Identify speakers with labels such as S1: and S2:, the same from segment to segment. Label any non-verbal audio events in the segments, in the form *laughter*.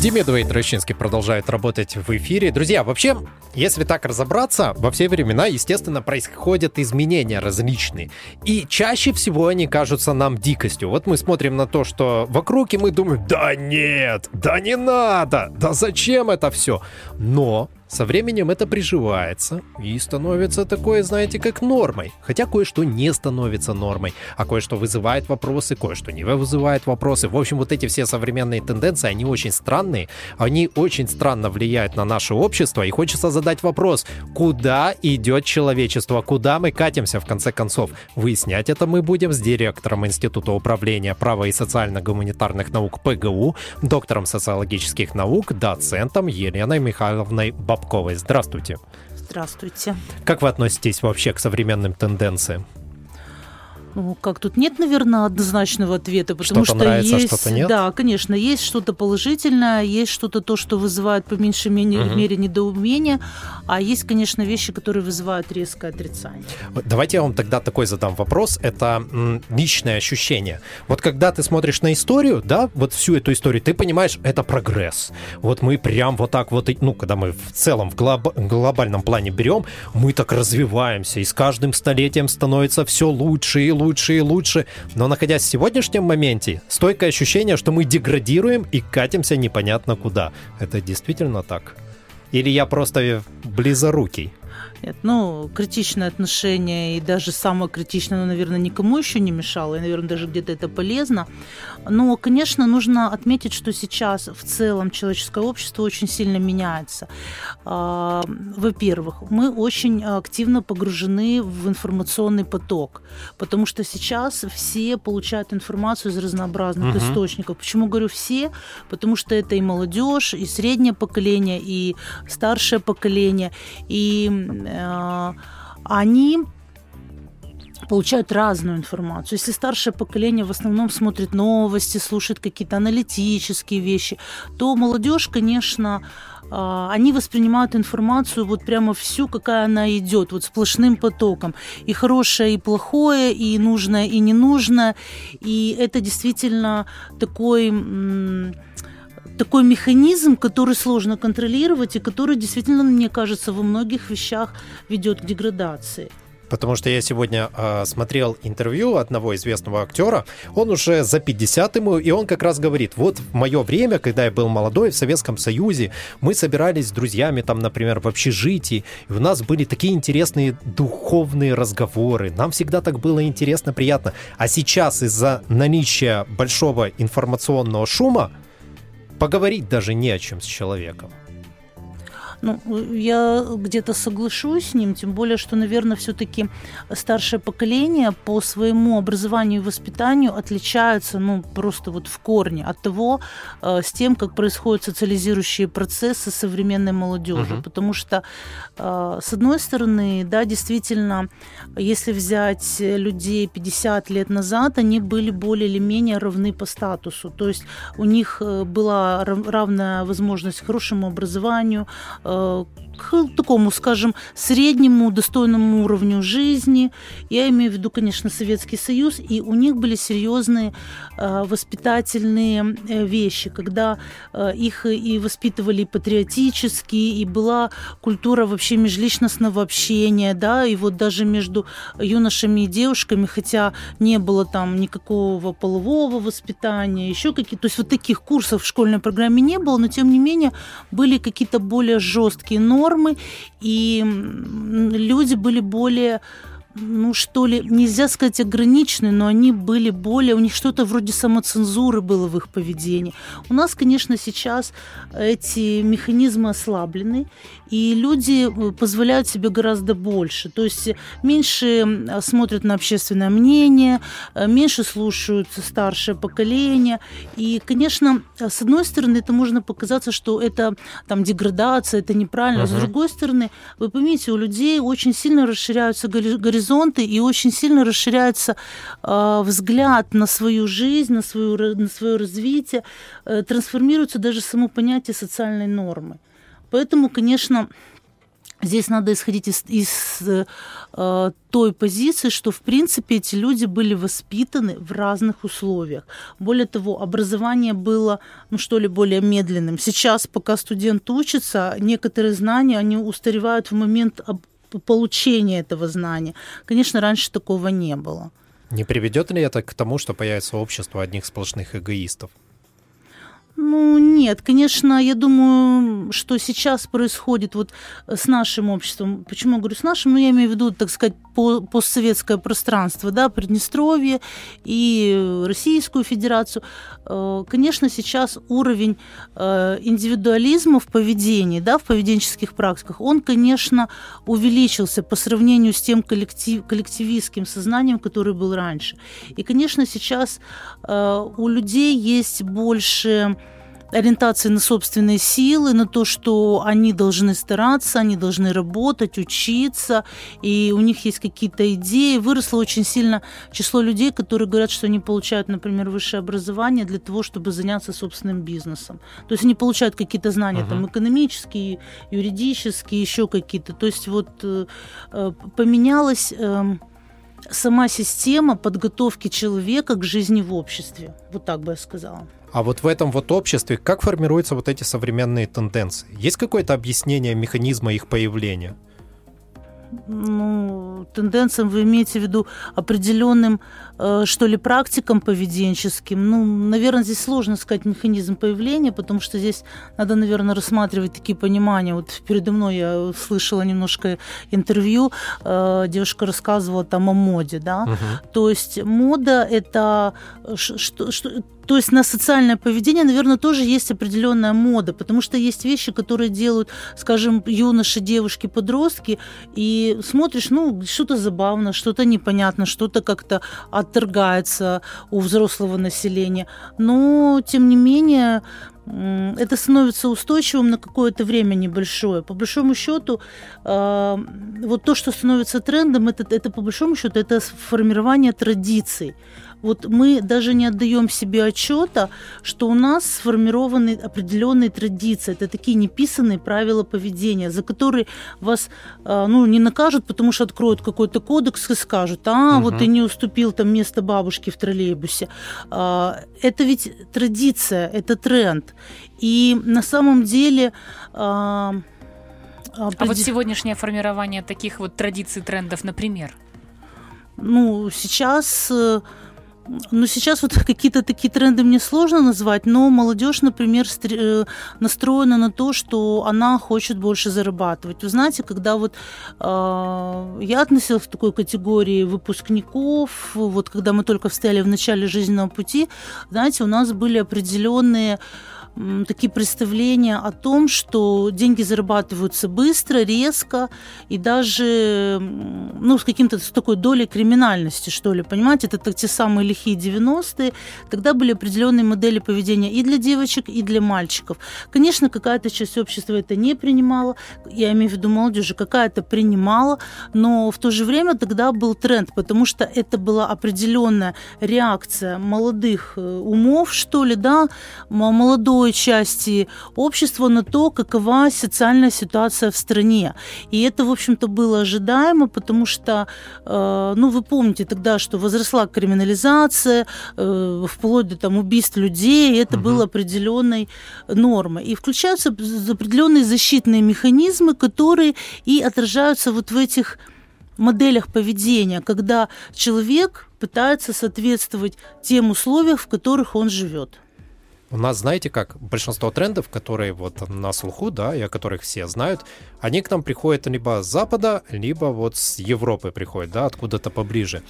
S1: Демидова и Трощинский продолжают работать в эфире. Друзья, вообще, если так разобраться, во все времена, естественно, происходят изменения различные. И чаще всего они кажутся нам дикостью. Вот мы смотрим на то, что вокруг, и мы думаем, да нет, да не надо, да зачем это все? Но со временем это приживается и становится такое, знаете, как нормой. Хотя кое-что не становится нормой, а кое-что вызывает вопросы, кое-что не вызывает вопросы. В общем, вот эти все современные тенденции, они очень странные, они очень странно влияют на наше общество, и хочется задать вопрос, куда идет человечество, куда мы катимся в конце концов. Выяснять это мы будем с директором Института управления права и социально-гуманитарных наук ПГУ, доктором социологических наук, доцентом Еленой Михайловной Баб Бабковой. Здравствуйте.
S2: Здравствуйте.
S1: Как вы относитесь вообще к современным тенденциям?
S2: Ну, как тут нет, наверное, однозначного ответа, потому
S1: что-то
S2: что
S1: нравится,
S2: есть,
S1: что-то нет?
S2: да, конечно, есть что-то положительное, есть что-то то, что вызывает по меньшей мере, угу. мере недоумение, а есть, конечно, вещи, которые вызывают резкое отрицание.
S1: Давайте я вам тогда такой задам вопрос. Это м, личное ощущение. Вот когда ты смотришь на историю, да, вот всю эту историю, ты понимаешь, это прогресс. Вот мы прям вот так вот, ну, когда мы в целом в глоб, глобальном плане берем, мы так развиваемся, и с каждым столетием становится все лучше и лучше и лучше. Но находясь в сегодняшнем моменте, стойкое ощущение, что мы деградируем и катимся непонятно куда. Это действительно так? Или я просто близорукий?
S2: Нет, ну, критичное отношение и даже самое критичное, ну, наверное, никому еще не мешало, и, наверное, даже где-то это полезно. Но, конечно, нужно отметить, что сейчас в целом человеческое общество очень сильно меняется. А, во-первых, мы очень активно погружены в информационный поток, потому что сейчас все получают информацию из разнообразных угу. источников. Почему говорю все? Потому что это и молодежь, и среднее поколение, и старшее поколение, и они получают разную информацию. Если старшее поколение в основном смотрит новости, слушает какие-то аналитические вещи, то молодежь, конечно, а, они воспринимают информацию вот прямо всю, какая она идет, вот сплошным потоком. И хорошее, и плохое, и нужное, и ненужное. И это действительно такой такой механизм, который сложно контролировать и который действительно, мне кажется, во многих вещах ведет к деградации.
S1: Потому что я сегодня э, смотрел интервью одного известного актера, он уже за 50 ему, и он как раз говорит, вот в мое время, когда я был молодой в Советском Союзе, мы собирались с друзьями там, например, в общежитии, и у нас были такие интересные духовные разговоры, нам всегда так было интересно, приятно. А сейчас из-за наличия большого информационного шума поговорить даже не о чем с человеком.
S2: Ну, я где-то соглашусь с ним, тем более, что, наверное, все-таки старшее поколение по своему образованию и воспитанию отличается, ну, просто вот в корне от того, э, с тем, как происходят социализирующие процессы современной молодежи. Угу. Потому что, э, с одной стороны, да, действительно, если взять людей 50 лет назад, они были более или менее равны по статусу. То есть у них э, была равная возможность к хорошему образованию, Э, к такому, скажем, среднему достойному уровню жизни. Я имею в виду, конечно, Советский Союз, и у них были серьезные э, воспитательные э, вещи, когда их и воспитывали патриотически, и была культура вообще межличностного общения, да, и вот даже между юношами и девушками, хотя не было там никакого полового воспитания, еще какие-то, то есть вот таких курсов в школьной программе не было, но тем не менее были какие-то более жесткие нормы, и люди были более ну что ли, нельзя сказать ограничены, но они были более, у них что-то вроде самоцензуры было в их поведении. У нас, конечно, сейчас эти механизмы ослаблены, и люди э, позволяют себе гораздо больше. То есть меньше смотрят на общественное мнение, э, меньше слушают старшее поколение. И, конечно, с одной стороны, это можно показаться, что это там деградация, это неправильно. Uh-huh. С другой стороны, вы поймите, у людей очень сильно расширяются горизонты горизонты и очень сильно расширяется э, взгляд на свою жизнь, на, свою, на свое развитие, э, трансформируется даже само понятие социальной нормы. Поэтому, конечно, Здесь надо исходить из, из э, той позиции, что, в принципе, эти люди были воспитаны в разных условиях. Более того, образование было, ну что ли, более медленным. Сейчас, пока студент учится, некоторые знания, они устаревают в момент получения этого знания. Конечно, раньше такого не было.
S1: Не приведет ли это к тому, что появится общество одних сплошных эгоистов?
S2: Ну, нет, конечно, я думаю, что сейчас происходит вот с нашим обществом. Почему я говорю с нашим? Ну, я имею в виду, так сказать, постсоветское пространство, да, Приднестровье и Российскую Федерацию. Э, конечно, сейчас уровень э, индивидуализма в поведении, да, в поведенческих практиках, он, конечно, увеличился по сравнению с тем коллектив, коллективистским сознанием, который был раньше. И, конечно, сейчас э, у людей есть больше ориентации на собственные силы, на то, что они должны стараться, они должны работать, учиться, и у них есть какие-то идеи. Выросло очень сильно число людей, которые говорят, что они получают, например, высшее образование для того, чтобы заняться собственным бизнесом. То есть они получают какие-то знания uh-huh. там экономические, юридические, еще какие-то. То есть вот э, э поменялась э, сама система подготовки человека к жизни в обществе. Вот так бы я сказала.
S1: А вот в этом вот обществе как формируются вот эти современные тенденции? Есть какое-то объяснение механизма их появления?
S2: ну, тенденциям вы имеете в виду определенным, э, что ли, практикам поведенческим? Ну, наверное, здесь сложно сказать механизм появления, потому что здесь надо, наверное, рассматривать такие понимания. Вот передо мной я слышала немножко интервью, э, девушка рассказывала там о моде, да. Угу. То есть мода это что, что то есть на социальное поведение, наверное, тоже есть определенная мода, потому что есть вещи, которые делают, скажем, юноши, девушки, подростки, и смотришь, ну, что-то забавно, что-то непонятно, что-то как-то отторгается у взрослого населения. Но, тем не менее, это становится устойчивым на какое-то время небольшое. По большому счету, э, вот то, что становится трендом, это, это по большому счету это формирование традиций вот мы даже не отдаем себе отчета, что у нас сформированы определенные традиции. Это такие неписанные правила поведения, за которые вас а, ну, не накажут, потому что откроют какой-то кодекс и скажут, а, угу. вот ты не уступил там место бабушки в троллейбусе. А, это ведь традиция, это тренд. И на самом деле...
S3: А, а вот сегодняшнее формирование таких вот традиций, трендов, например?
S2: Ну, сейчас э, ну, сейчас вот *laughs* какие-то такие тренды мне сложно назвать, но молодежь, например, э, настроена на то, что она хочет больше зарабатывать. Вы знаете, когда вот э, я относилась к такой категории выпускников, вот когда мы только встали в начале жизненного пути, знаете, у нас были определенные такие представления о том, что деньги зарабатываются быстро, резко и даже ну, с каким-то с такой долей криминальности, что ли, понимаете? Это те самые лихие 90-е. Тогда были определенные модели поведения и для девочек, и для мальчиков. Конечно, какая-то часть общества это не принимала, я имею в виду молодежи, какая-то принимала, но в то же время тогда был тренд, потому что это была определенная реакция молодых э, умов, что ли, да, молодой части общества на то, какова социальная ситуация в стране. И это, в общем-то, было ожидаемо, потому что, э, ну, вы помните тогда, что возросла криминализация, э, вплоть до там, убийств людей, это угу. было определенной нормой. И включаются определенные защитные механизмы, которые и отражаются вот в этих моделях поведения, когда человек пытается соответствовать тем условиям, в которых он живет.
S1: У нас, знаете, как большинство трендов, которые вот на слуху, да, и о которых все знают, они к нам приходят либо с Запада, либо вот с Европы приходят, да, откуда-то поближе.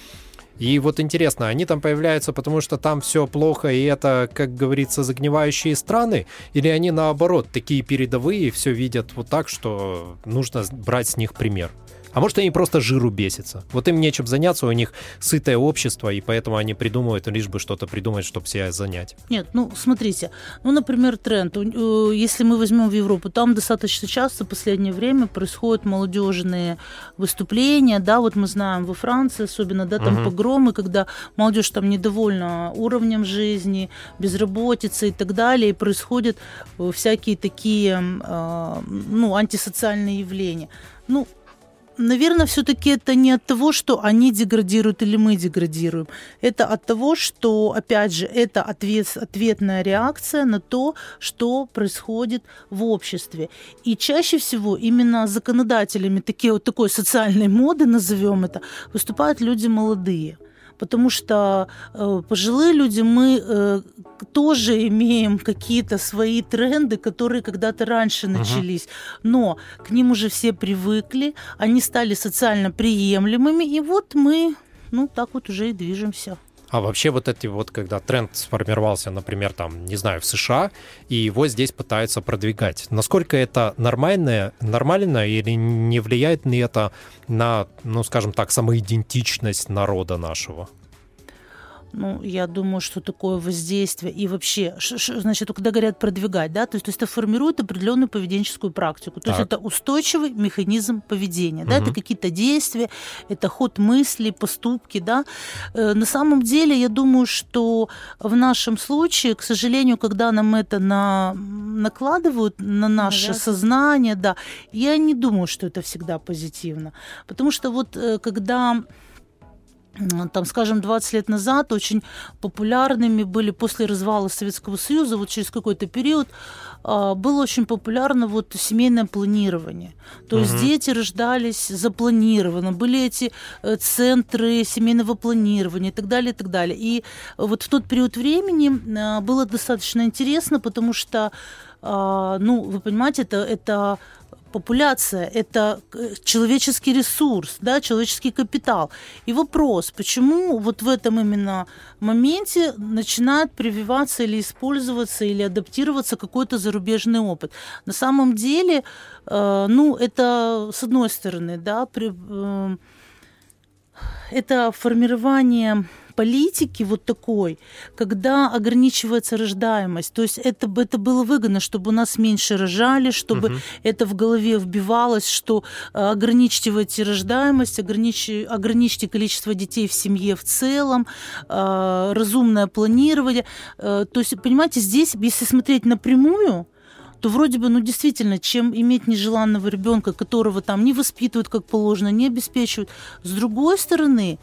S1: И вот интересно, они там появляются, потому что там все плохо, и это, как говорится, загнивающие страны, или они наоборот такие передовые, все видят вот так, что нужно брать с них пример? А может, они просто жиру бесятся. Вот им нечем заняться, у них сытое общество, и поэтому они придумывают лишь бы что-то придумать, чтобы себя занять.
S2: Нет, ну, смотрите. Ну, например, тренд. Если мы возьмем в Европу, там достаточно часто в последнее время происходят молодежные выступления, да, вот мы знаем во Франции особенно, да, там угу. погромы, когда молодежь там недовольна уровнем жизни, безработицей и так далее, и происходят э, всякие такие, э, ну, антисоциальные явления. Ну, наверное, все-таки это не от того, что они деградируют или мы деградируем. Это от того, что, опять же, это ответ, ответная реакция на то, что происходит в обществе. И чаще всего именно законодателями такие, вот такой социальной моды, назовем это, выступают люди молодые потому что э, пожилые люди, мы э, тоже имеем какие-то свои тренды, которые когда-то раньше начались, но к ним уже все привыкли, они стали социально приемлемыми, и вот мы, ну, так вот уже и движемся.
S1: А вообще вот эти вот, когда тренд сформировался, например, там, не знаю, в США, и его здесь пытаются продвигать, насколько это нормальное, нормально или не влияет ли это на, ну, скажем так, самоидентичность народа нашего?
S2: Ну, я думаю, что такое воздействие и вообще, значит, когда говорят продвигать, да, то есть, то есть это формирует определенную поведенческую практику. То так. есть это устойчивый механизм поведения, угу. да, это какие-то действия, это ход мысли, поступки, да. Э, на самом деле, я думаю, что в нашем случае, к сожалению, когда нам это на, накладывают на наше да. сознание, да, я не думаю, что это всегда позитивно. Потому что вот э, когда там, скажем, 20 лет назад очень популярными были после развала Советского Союза, вот через какой-то период а, было очень популярно вот семейное планирование. То угу. есть дети рождались запланированно, были эти э, центры семейного планирования и так далее, и так далее. И вот в тот период времени а, было достаточно интересно, потому что, а, ну, вы понимаете, это, это популяция – это э, человеческий ресурс, да, человеческий капитал. И вопрос, почему вот в этом именно моменте начинает прививаться или использоваться, или адаптироваться какой-то зарубежный опыт. На самом деле, э, ну, это с одной стороны, да, при, э, это формирование политики вот такой, когда ограничивается рождаемость. То есть это, это было выгодно, чтобы у нас меньше рожали, чтобы угу. это в голове вбивалось, что э, ограничьте эти рождаемость, ограничьте, ограничьте количество детей в семье в целом, э, разумное планирование. Э, то есть, понимаете, здесь, если смотреть напрямую, то вроде бы, ну, действительно, чем иметь нежеланного ребенка, которого там не воспитывают как положено, не обеспечивают. С другой стороны,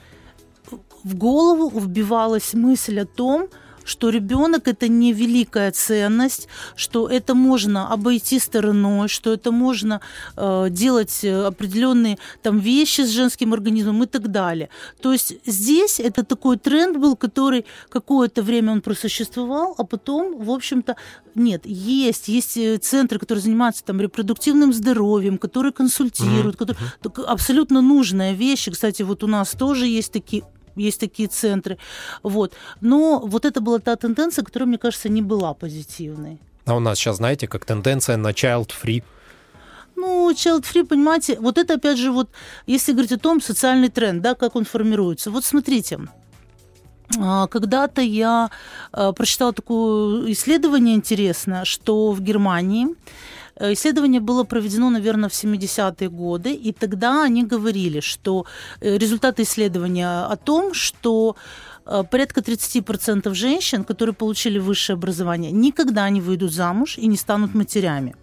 S2: в голову вбивалась мысль о том, что ребенок это не великая ценность, что это можно обойти стороной, что это можно э, делать определенные там вещи с женским организмом и так далее. То есть здесь это такой тренд был, который какое-то время он просуществовал, а потом, в общем-то, нет, есть, есть э, центры, которые занимаются там репродуктивным здоровьем, которые консультируют, mm-hmm. которые, абсолютно нужная вещь. Кстати, вот у нас тоже есть такие есть такие центры. Вот. Но вот это была та тенденция, которая, мне кажется, не была позитивной.
S1: А у нас сейчас, знаете, как тенденция на child-free.
S2: Ну, child-free, понимаете, вот это, опять же, вот, если говорить о том, социальный тренд, да, как он формируется. Вот смотрите, а, когда-то я а, прочитала такое исследование интересное, что в Германии исследование было проведено, наверное, в 70-е годы, и тогда они говорили, что э, результаты исследования о том, что э, порядка 30% женщин, которые получили высшее образование, никогда не выйдут замуж и не станут матерями.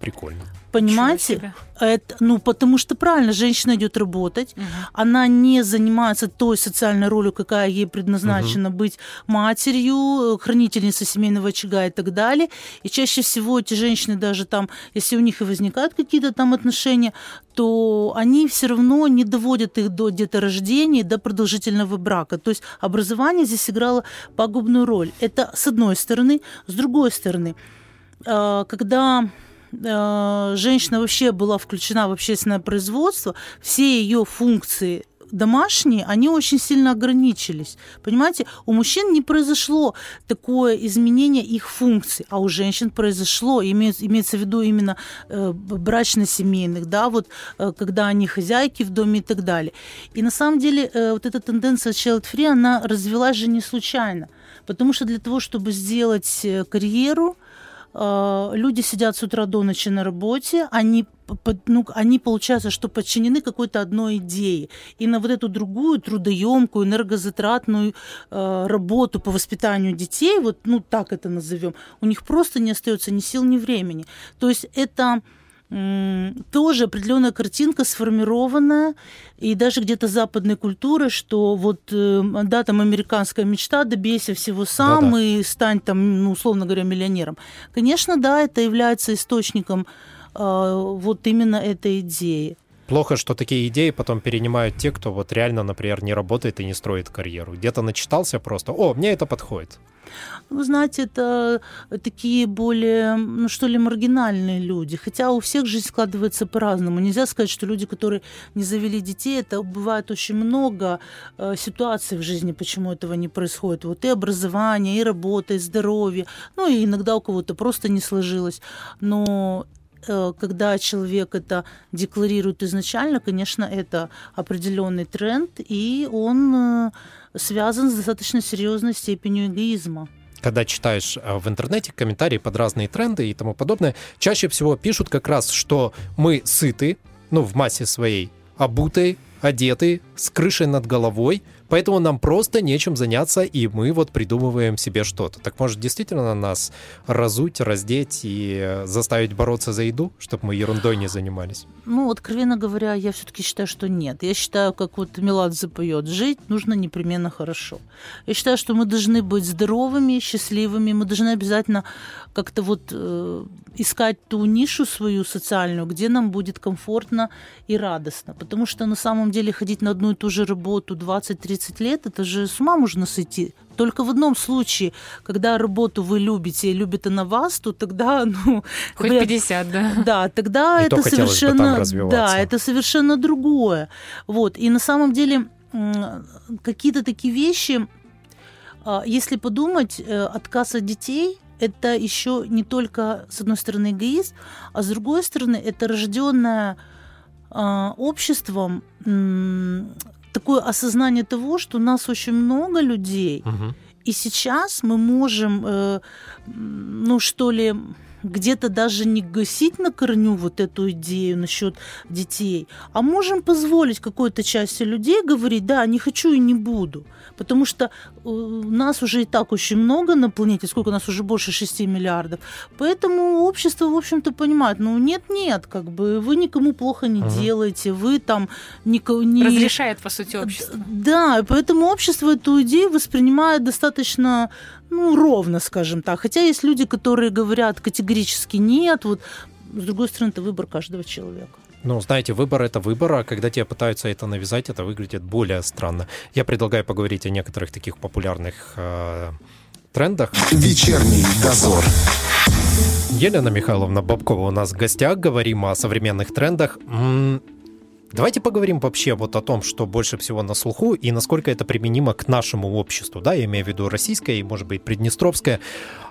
S1: Прикольно.
S2: Понимаете? Это, ну, потому что правильно, женщина идет работать, угу. она не занимается той социальной ролью, какая ей предназначена угу. быть матерью, хранительницей семейного очага и так далее. И чаще всего эти женщины даже там, если у них и возникают какие-то там отношения, то они все равно не доводят их до деторождения, до продолжительного брака. То есть образование здесь играло пагубную роль. Это с одной стороны. С другой стороны, а, когда Э, женщина вообще была включена в общественное производство, все ее функции домашние, они очень сильно ограничились. Понимаете, у мужчин не произошло такое изменение их функций, а у женщин произошло, имеется, имеется в виду именно э, брачно-семейных, да, вот э, когда они хозяйки в доме и так далее. И на самом деле э, вот эта тенденция child-free, она развелась же не случайно. Потому что для того, чтобы сделать э, карьеру, люди сидят с утра до ночи на работе, они, ну, они получается, что подчинены какой-то одной идее. И на вот эту другую трудоемкую, энергозатратную э, работу по воспитанию детей, вот ну так это назовем, у них просто не остается ни сил, ни времени. То есть это тоже определенная картинка сформированная, и даже где-то западной культуры, что вот, э, да, там американская мечта, добейся всего сам Да-да. и стань там, ну, условно говоря, миллионером. Конечно, да, это является источником э, вот именно этой идеи.
S1: Плохо, что такие идеи потом перенимают те, кто вот реально, например, не работает и не строит карьеру. Где-то начитался просто, о, мне это подходит.
S2: Вы знаете, это такие более, ну что ли, маргинальные люди. Хотя у всех жизнь складывается по-разному. Нельзя сказать, что люди, которые не завели детей, это бывает очень много э, ситуаций в жизни, почему этого не происходит. Вот и образование, и работа, и здоровье. Ну и иногда у кого-то просто не сложилось. Но э, когда человек это декларирует изначально, конечно, это определенный тренд, и он э, связан с достаточно серьезной степенью эгоизма.
S1: Когда читаешь э, в интернете комментарии под разные тренды и тому подобное, чаще всего пишут как раз, что мы сыты, ну, в массе своей, обутые, одеты, с крышей над головой, Поэтому нам просто нечем заняться, и мы вот придумываем себе что-то. Так может действительно нас разуть, раздеть и заставить бороться за еду, чтобы мы ерундой не занимались?
S2: Ну, откровенно говоря, я все-таки считаю, что нет. Я считаю, как вот Меладзе поет, жить нужно непременно хорошо. Я считаю, что мы должны быть здоровыми, счастливыми, мы должны обязательно как-то вот э, искать ту нишу свою социальную, где нам будет комфортно и радостно. Потому что на самом деле ходить на одну и ту же работу 20-30 30 лет, это же с ума можно сойти. Только в одном случае, когда работу вы любите и любит она вас, то тогда, *laughs* ну...
S3: Хоть говорят, 50, да.
S2: Да, тогда и это совершенно... Да, это совершенно другое. Вот. И на самом деле какие-то такие вещи, а, если подумать, э, отказ от детей это еще не только, с одной стороны, эгоизм, а с другой стороны, это рожденное а, обществом такое осознание того, что у нас очень много людей, угу. и сейчас мы можем, э, ну что ли, где-то даже не гасить на корню вот эту идею насчет детей, а можем позволить какой-то части людей говорить, да, не хочу и не буду. Потому что нас уже и так очень много на планете, сколько у нас уже больше 6 миллиардов. Поэтому общество, в общем-то, понимает, ну нет-нет, как бы вы никому плохо не угу. делаете, вы там никого не...
S3: Разрешает, по сути, общество.
S2: Да, поэтому общество эту идею воспринимает достаточно ну, ровно, скажем так. Хотя есть люди, которые говорят категорически нет. Вот, с другой стороны, это выбор каждого человека.
S1: Ну, знаете, выбор — это выбор, а когда тебе пытаются это навязать, это выглядит более странно. Я предлагаю поговорить о некоторых таких популярных э, трендах.
S4: Вечерний дозор.
S1: Елена Михайловна Бабкова у нас в гостях. Говорим о современных трендах. Давайте поговорим вообще вот о том, что больше всего на слуху и насколько это применимо к нашему обществу, да, я имею в виду российское и, может быть, приднестровское.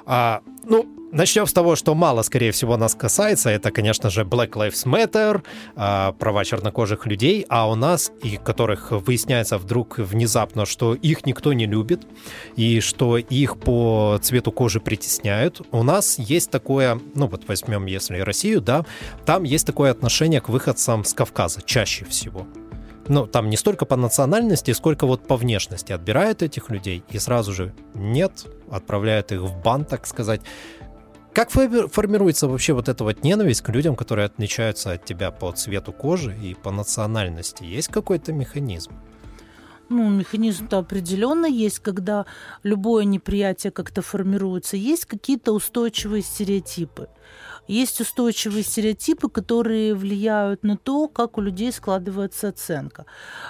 S1: А, ну, Начнем с того, что мало, скорее всего, нас касается. Это, конечно же, Black Lives Matter, а, права чернокожих людей, а у нас, и которых выясняется вдруг внезапно, что их никто не любит, и что их по цвету кожи притесняют. У нас есть такое, ну вот возьмем, если Россию, да, там есть такое отношение к выходцам с Кавказа чаще всего ну, там не столько по национальности, сколько вот по внешности отбирают этих людей и сразу же нет, отправляют их в бан, так сказать. Как формируется вообще вот эта вот ненависть к людям, которые отличаются от тебя по цвету кожи и по национальности? Есть какой-то механизм?
S2: Ну, механизм-то определенно есть, когда любое неприятие как-то формируется. Есть какие-то устойчивые стереотипы. Есть устойчивые стереотипы, которые влияют на то, как у людей складывается оценка.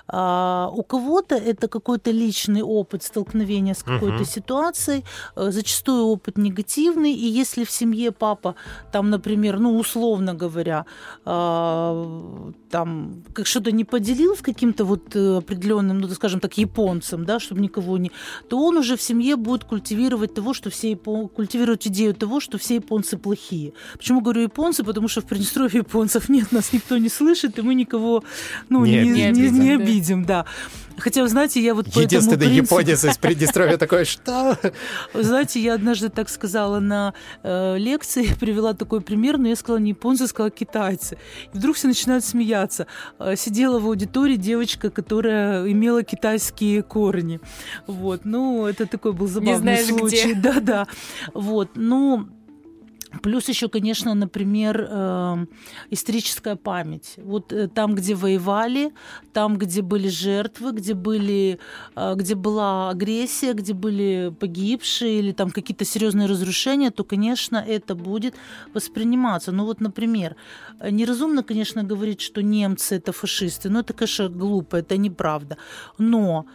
S2: А, у кого-то это какой-то личный опыт столкновения с какой-то угу. ситуацией, э, зачастую опыт негативный, и если в семье папа, там, например, ну, условно говоря, а, там, как что-то не поделил с каким-то вот э, определенным, ну, скажем так, японцем, да, чтобы никого не... то он уже в семье будет культивировать того, что все япон... культивировать идею того, что все японцы плохие. Почему говорю японцы? Потому что в Приднестровье японцев нет, нас никто не слышит, и мы никого ну, не, не, обидим, не, не обидим, да. Хотя, вы знаете, я вот
S1: Единственный по этому принципу... японец из Приднестровья такой, что?
S2: Вы знаете, я однажды так сказала на э, лекции, *laughs* привела такой пример, но я сказала не японцы, я сказала китайцы. И вдруг все начинают смеяться. Э, сидела в аудитории девочка, которая имела китайские корни. Вот, ну, это такой был забавный
S3: не знаешь,
S2: случай. Да-да. Вот, ну... Плюс еще, конечно, например, э, историческая память. Вот э, там, где воевали, там, где были жертвы, где, были, э, где была агрессия, где были погибшие или там какие-то серьезные разрушения, то, конечно, это будет восприниматься. Ну вот, например, неразумно, конечно, говорить, что немцы это фашисты, но это, конечно, глупо, это неправда. Но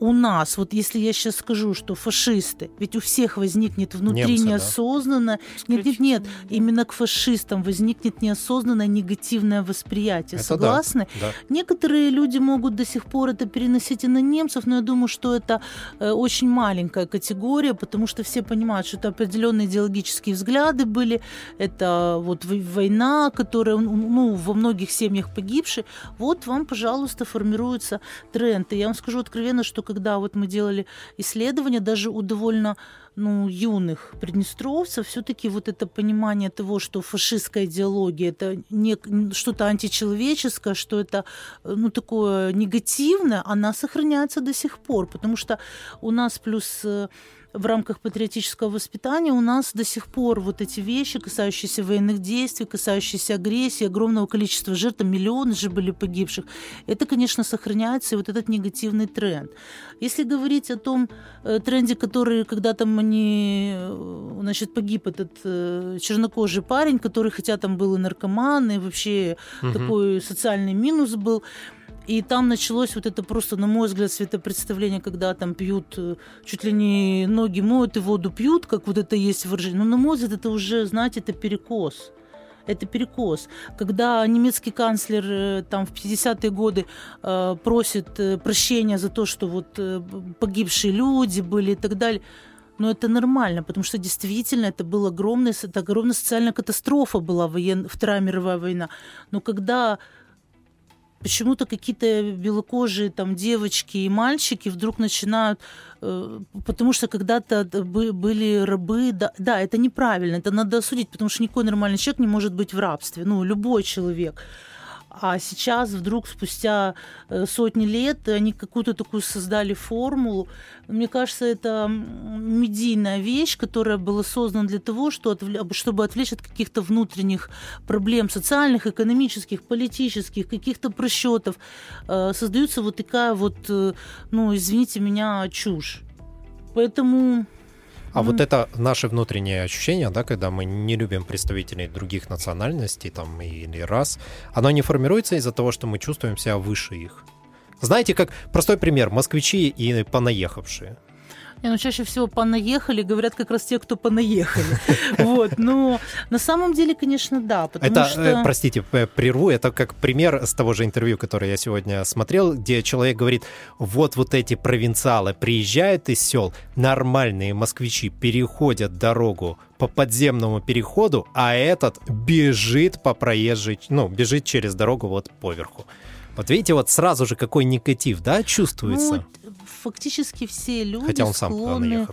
S2: у нас, вот если я сейчас скажу, что фашисты, ведь у всех возникнет внутри Немцы, неосознанно, да? нет, нет, нет, именно к фашистам возникнет неосознанное негативное восприятие. Это Согласны? Да, да. Некоторые люди могут до сих пор это переносить и на немцев, но я думаю, что это э, очень маленькая категория, потому что все понимают, что это определенные идеологические взгляды были, это вот война, которая, ну, во многих семьях погибшие. Вот вам, пожалуйста, формируется тренд. И я вам скажу откровенно, что когда вот мы делали исследования, даже у довольно ну, юных приднестровцев, все-таки вот это понимание того, что фашистская идеология это не что-то античеловеческое, что это ну, такое негативное, она сохраняется до сих пор, потому что у нас плюс э, в рамках патриотического воспитания у нас до сих пор вот эти вещи, касающиеся военных действий, касающиеся агрессии, огромного количества жертв, миллионы же были погибших, это, конечно, сохраняется, и вот этот негативный тренд. Если говорить о том э, тренде, который когда там они, э, значит, погиб этот э, чернокожий парень, который хотя там был и наркоман, и вообще угу. такой социальный минус был, и там началось вот это просто, на мой взгляд, светопредставление, когда там пьют, э, чуть ли не ноги моют и воду пьют, как вот это есть выражение. Но на мой взгляд, это уже, знаете, это перекос это перекос. Когда немецкий канцлер э, там в 50-е годы э, просит э, прощения за то, что вот погибшие люди были и так далее, но это нормально, потому что действительно это была огромная, это огромная социальная катастрофа была воен, Вторая мировая война. Но когда почему-то какие-то белокожие там девочки и мальчики вдруг начинают, э, потому что когда-то были рабы, да, да, это неправильно, это надо осудить, потому что никакой нормальный человек не может быть в рабстве, ну, любой человек. А сейчас вдруг спустя э, сотни лет они какую-то такую создали формулу. Мне кажется, это медийная вещь, которая была создана для того, чтобы отвлечь от каких-то внутренних проблем социальных, экономических, политических, каких-то просчетов. Э, создается вот такая вот, э, ну, извините меня, чушь. Поэтому
S1: а mm-hmm. вот это наше внутреннее ощущение, да, когда мы не любим представителей других национальностей там или рас, оно не формируется из-за того, что мы чувствуем себя выше их. Знаете, как простой пример, москвичи и понаехавшие.
S2: Не, ну, чаще всего понаехали, говорят как раз те, кто понаехали. *laughs* Вот, но на самом деле, конечно, да,
S1: это,
S2: что...
S1: Э, простите, прерву, это как пример с того же интервью, которое я сегодня смотрел, где человек говорит, вот вот эти провинциалы приезжают из сел, нормальные москвичи переходят дорогу по подземному переходу, а этот бежит по проезжей, ну, бежит через дорогу вот поверху. Вот видите, вот сразу же какой негатив, да, чувствуется?
S2: Ну, фактически все люди
S1: Хотя он сам
S2: склонны,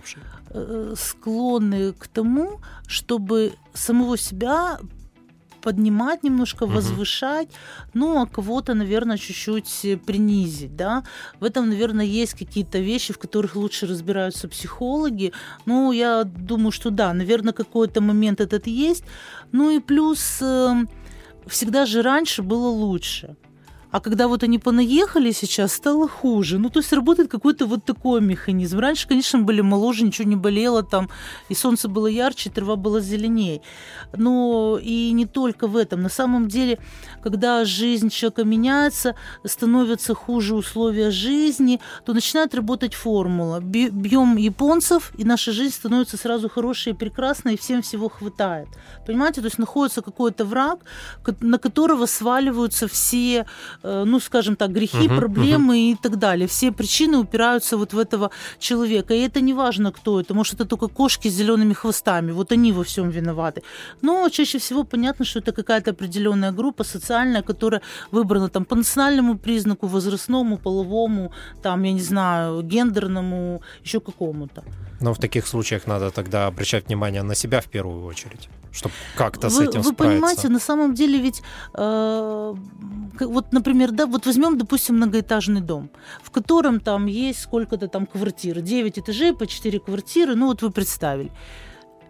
S2: э, склонны к тому, чтобы самого себя поднимать немножко, угу. возвышать, ну, а кого-то, наверное, чуть-чуть принизить, да. В этом, наверное, есть какие-то вещи, в которых лучше разбираются психологи. Ну, я думаю, что да, наверное, какой-то момент этот есть. Ну и плюс э, всегда же раньше было лучше. А когда вот они понаехали сейчас, стало хуже. Ну, то есть работает какой-то вот такой механизм. Раньше, конечно, были моложе, ничего не болело там, и солнце было ярче, трава была зеленее. Но и не только в этом. На самом деле, когда жизнь человека меняется, становятся хуже условия жизни, то начинает работать формула. Бьем японцев, и наша жизнь становится сразу хорошей и прекрасной, и всем всего хватает. Понимаете? То есть находится какой-то враг, на которого сваливаются все ну, скажем так, грехи, uh-huh, проблемы uh-huh. и так далее. Все причины упираются вот в этого человека. И это не важно, кто это. Может, это только кошки с зелеными хвостами. Вот они во всем виноваты. Но чаще всего понятно, что это какая-то определенная группа социальная, которая выбрана там по национальному признаку, возрастному, половому, там, я не знаю, гендерному, еще какому-то.
S1: Но в таких случаях надо тогда обращать внимание на себя в первую очередь, чтобы как-то с этим
S2: вы
S1: справиться. Вы
S2: понимаете, на самом деле ведь, э, вот, например, да, вот возьмем, допустим, многоэтажный дом, в котором там есть сколько-то там квартир, 9 этажей по 4 квартиры, ну вот вы представили.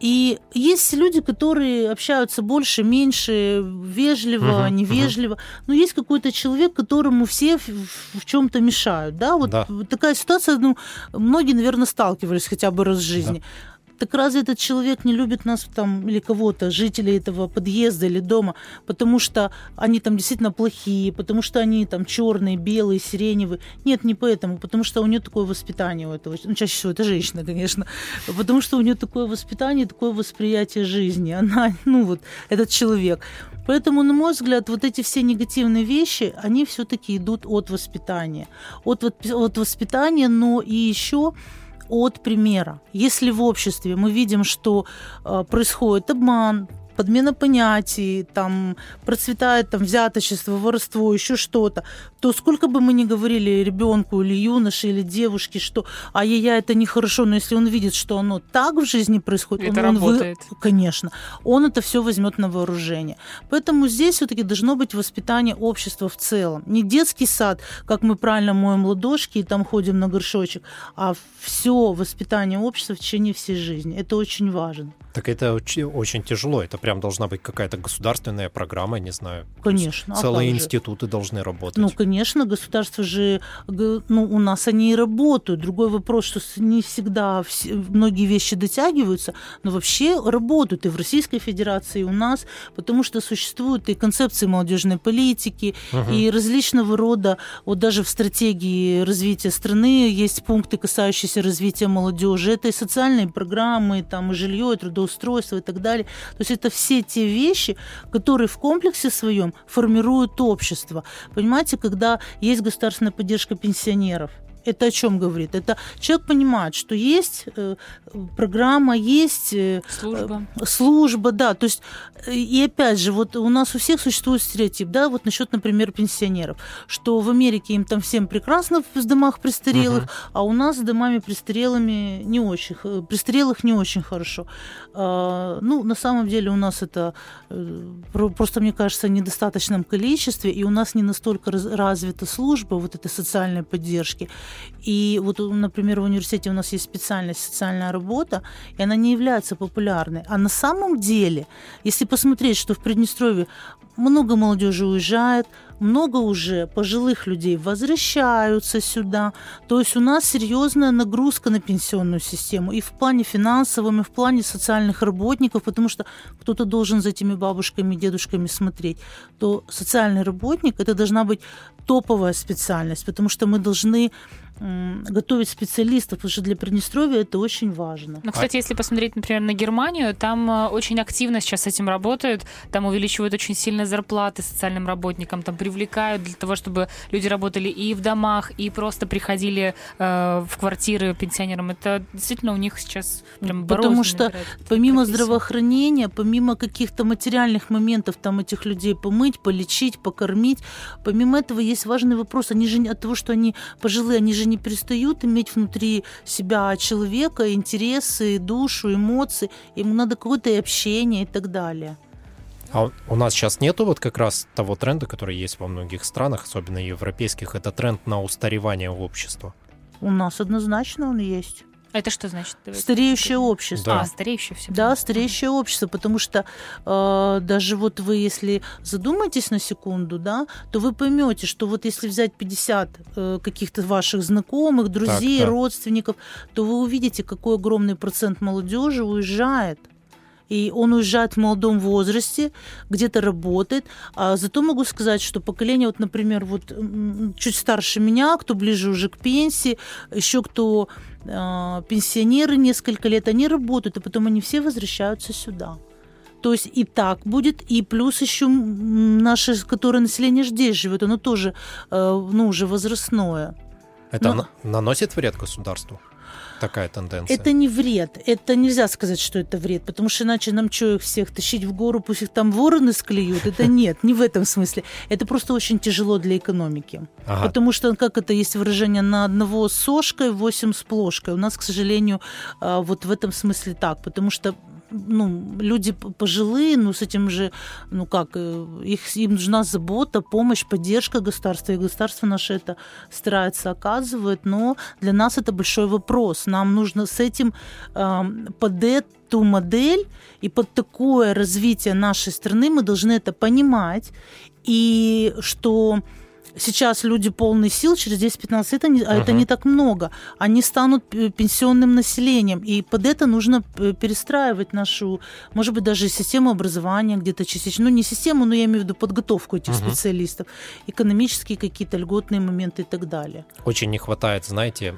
S2: И есть люди, которые общаются больше, меньше, вежливо, uh-huh, невежливо. Uh-huh. Но есть какой-то человек, которому все в, в чем-то мешают. Да, вот да. такая ситуация, ну, многие, наверное, сталкивались хотя бы раз в жизни. Да так разве этот человек не любит нас там или кого-то, жителей этого подъезда или дома, потому что они там действительно плохие, потому что они там черные, белые, сиреневые? Нет, не поэтому, потому что у нее такое воспитание у этого, ну, чаще всего это женщина, конечно, потому что у нее такое воспитание, такое восприятие жизни, она, *laughs* ну вот, этот человек. Поэтому, на мой взгляд, вот эти все негативные вещи, они все-таки идут от воспитания. От, от воспитания, но и еще от примера. Если в обществе мы видим, что э, происходит обман, подмена понятий, там процветает там взяточество, воровство, еще что-то, то сколько бы мы ни говорили ребенку или юноше или девушке, что ай-яй-яй, это нехорошо, но если он видит, что оно так в жизни происходит,
S3: это он, работает.
S2: Вы... конечно, он это все возьмет на вооружение. Поэтому здесь все-таки должно быть воспитание общества в целом. Не детский сад, как мы правильно моем ладошки и там ходим на горшочек, а все воспитание общества в течение всей жизни. Это очень важно.
S1: Так это очень, очень тяжело. Это прям должна быть какая-то государственная программа, не знаю.
S2: Конечно.
S1: А целые институты же? должны работать.
S2: Ну, конечно, государство же, ну, у нас они и работают. Другой вопрос, что не всегда все, многие вещи дотягиваются, но вообще работают и в Российской Федерации, и у нас, потому что существуют и концепции молодежной политики, угу. и различного рода, вот даже в стратегии развития страны есть пункты, касающиеся развития молодежи. Это и социальные программы, там, и жилье, и трудоустройство трудоустройства и так далее. То есть это все те вещи, которые в комплексе своем формируют общество. Понимаете, когда есть государственная поддержка пенсионеров – это о чем говорит? Это человек понимает, что есть э, программа, есть э,
S3: служба.
S2: Э, служба, да. То есть, и опять же, вот у нас у всех существует стереотип, да, вот насчет, например, пенсионеров, что в Америке им там всем прекрасно в домах престарелых, uh а у нас с домами престарелыми не очень, престарелых не очень хорошо. А, ну, на самом деле у нас это просто, мне кажется, в недостаточном количестве, и у нас не настолько раз, развита служба вот этой социальной поддержки. И вот, например, в университете у нас есть специальность социальная работа, и она не является популярной. А на самом деле, если посмотреть, что в Приднестровье много молодежи уезжает, много уже пожилых людей возвращаются сюда. То есть у нас серьезная нагрузка на пенсионную систему и в плане финансовом, и в плане социальных работников, потому что кто-то должен за этими бабушками и дедушками смотреть. То социальный работник это должна быть топовая специальность, потому что мы должны готовить специалистов, потому что для Приднестровья это очень важно.
S3: Ну, кстати, если посмотреть, например, на Германию, там э, очень активно сейчас с этим работают, там увеличивают очень сильно зарплаты социальным работникам, там привлекают для того, чтобы люди работали и в домах, и просто приходили э, в квартиры пенсионерам. Это действительно у них сейчас прям
S2: Потому что помимо профессию. здравоохранения, помимо каких-то материальных моментов, там этих людей помыть, полечить, покормить, помимо этого есть важный вопрос. Они же от того, что они пожилые, они же не перестают иметь внутри себя человека интересы, душу, эмоции. Ему надо какое-то общение и так далее.
S1: А у нас сейчас нету вот как раз того тренда, который есть во многих странах, особенно европейских, это тренд на устаревание общества.
S2: У нас однозначно он есть.
S3: Это что значит?
S2: Стареющее общество.
S3: А, стареющее все.
S2: Да, стареющее общество, потому что э, даже вот вы, если задумаетесь на секунду, да, то вы поймете, что вот если взять 50 э, каких-то ваших знакомых, друзей,
S1: Так, да.
S2: родственников, то вы увидите, какой огромный процент молодежи уезжает. И он уезжает в молодом возрасте, где-то работает. А зато могу сказать, что поколение, вот, например, вот чуть старше меня, кто ближе уже к пенсии, еще кто э, пенсионеры несколько лет, они работают, а потом они все возвращаются сюда. То есть и так будет, и плюс еще наше, которое население здесь живет, оно тоже, э, ну, уже возрастное.
S1: Это
S2: Ну-
S1: на- наносит вред государству? Такая тенденция.
S2: Это не вред. Это нельзя сказать, что это вред, потому что иначе нам что, их всех тащить в гору, пусть их там вороны склеют? Это нет, не в этом смысле. Это просто очень тяжело для экономики.
S1: Ага.
S2: Потому что, как это есть выражение, на одного с сошкой, восемь с плошкой. У нас, к сожалению, а, вот в этом смысле так. Потому что ну, люди пожилые, ну, с этим же, ну, как, э, их, им нужна забота, помощь, поддержка государства, и государство наше это старается, оказывает, но для нас это большой вопрос. Нам нужно с этим эм, под эту модель и под такое развитие нашей страны мы должны это понимать, и что сейчас люди полные сил, через 10-15 лет, они- а это
S1: Ага.
S2: не так много, они станут п- пенсионным населением. И под это нужно п- перестраивать нашу, может быть, даже систему образования где-то частично. Ну, не систему, но я имею в виду подготовку этих
S1: Мгм.
S2: специалистов, экономические какие-то льготные моменты и так далее.
S1: Очень не хватает, знаете,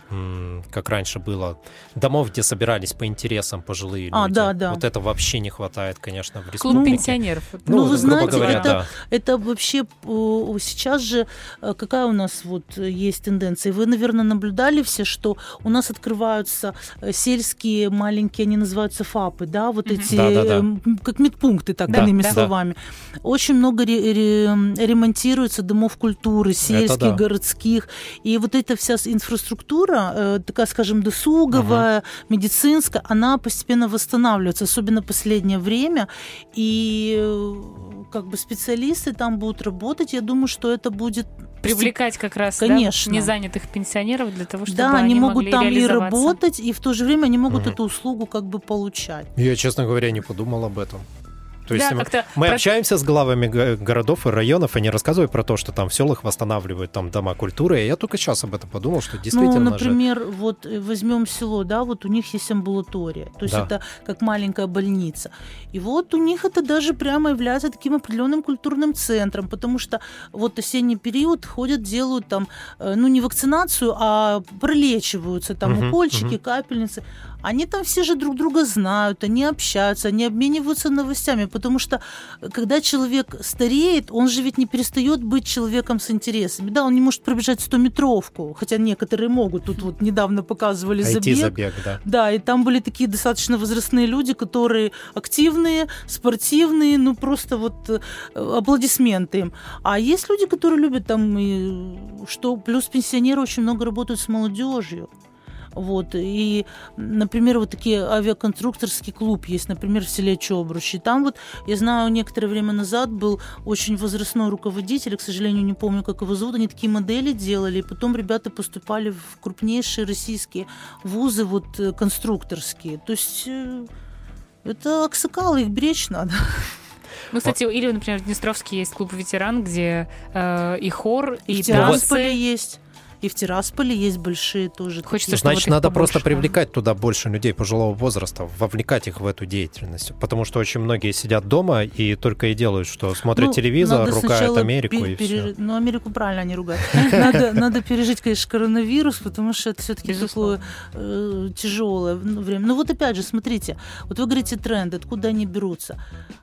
S1: как раньше было, домов, где собирались по интересам пожилые люди.
S2: А, да, да.
S1: Вот это вообще не хватает, конечно, в
S3: Клуб
S1: республике.
S3: пенсионеров.
S2: Ну, вы
S1: грубо
S2: знаете,
S1: говоря,
S2: это-
S1: да.
S2: Это вообще э, сейчас же э, какая у нас вот э, есть тенденция? Вы, наверное, наблюдали все, что у нас открываются э, сельские маленькие, они называются ФАПы, да, вот
S3: Мгм.
S2: эти
S1: Да-да-да.
S2: м, как медпункты, так
S1: Да,
S2: иными
S1: да.
S2: словами. Очень много ре- ре- ремонтируется домов культуры, сельских,
S1: да.
S2: городских, и вот эта вся инфраструктура, э, такая, скажем, досуговая, медицинская, она постепенно восстанавливается, особенно последнее время, и э, как бы специалисты там будут работать, я думаю, что это будет
S3: Привлекать как раз да,
S2: Конечно.
S3: незанятых пенсионеров для того, чтобы
S2: да,
S3: они,
S2: они могут
S3: могли
S2: там и работать, и в то же время они могут
S1: Мгм.
S2: эту услугу как бы получать.
S1: Я, честно говоря, не подумал об этом. То есть
S3: Да,
S1: мы, мы
S3: про-
S1: общаемся с главами го- городов и районов, они рассказывают про то, что там в селах восстанавливают там дома культуры. И я только сейчас об этом подумал, что действительно
S2: ну,
S1: же...
S2: например, вот э, возьмем село, да, вот у них есть амбулатория, то есть
S1: Да.
S2: это как маленькая больница. И вот у них это даже прямо является таким определенным культурным центром, потому что вот осенний период ходят, делают там, э, ну, не вакцинацию, а пролечиваются, там
S1: Мгм,
S2: укольчики,
S1: мгм.
S2: капельницы. Они там все же друг друга знают, они общаются, они обмениваются новостями, потому что э, когда человек стареет, он же ведь не перестает быть человеком с интересами. Да, он не может пробежать 100-метровку, хотя некоторые могут. Тут вот недавно показывали забег.
S1: IT-забег, да.
S2: Да, и там были такие достаточно возрастные люди, которые активные, спортивные, ну просто вот э, аплодисменты им. А есть люди, которые любят там, и, что плюс пенсионеры очень много работают с молодежью. Вот, и, например, вот такие авиаконструкторский клуб есть, например, в селе Чобруч. И там вот, я знаю, некоторое время назад был очень возрастной руководитель, к сожалению, не помню, как его зовут, они такие модели делали, и потом ребята поступали в крупнейшие российские вузы, вот, э, конструкторские. То есть э, это аксакалы, их беречь надо.
S3: Ну, кстати, или, например, в Днестровске есть клуб ветеран, где э, и хор, и,
S2: И
S3: танцы.
S2: есть. И в Тирасполе есть большие тоже.
S3: Хочется,
S2: такие.
S1: Значит, надо просто
S3: побольше там.
S1: привлекать туда больше людей пожилого возраста, вовлекать их в эту деятельность. Потому что очень многие сидят дома и только и делают, что смотрят
S2: Ну,
S1: телевизор, ругают Америку
S2: пе-
S1: и
S2: пере-
S1: все.
S2: Ну, Америку правильно они ругают. *laughs* Надо, надо пережить, конечно, коронавирус, потому что это все-таки такое э, тяжелое время. Ну вот опять же, смотрите, вот вы говорите тренды, откуда они берутся.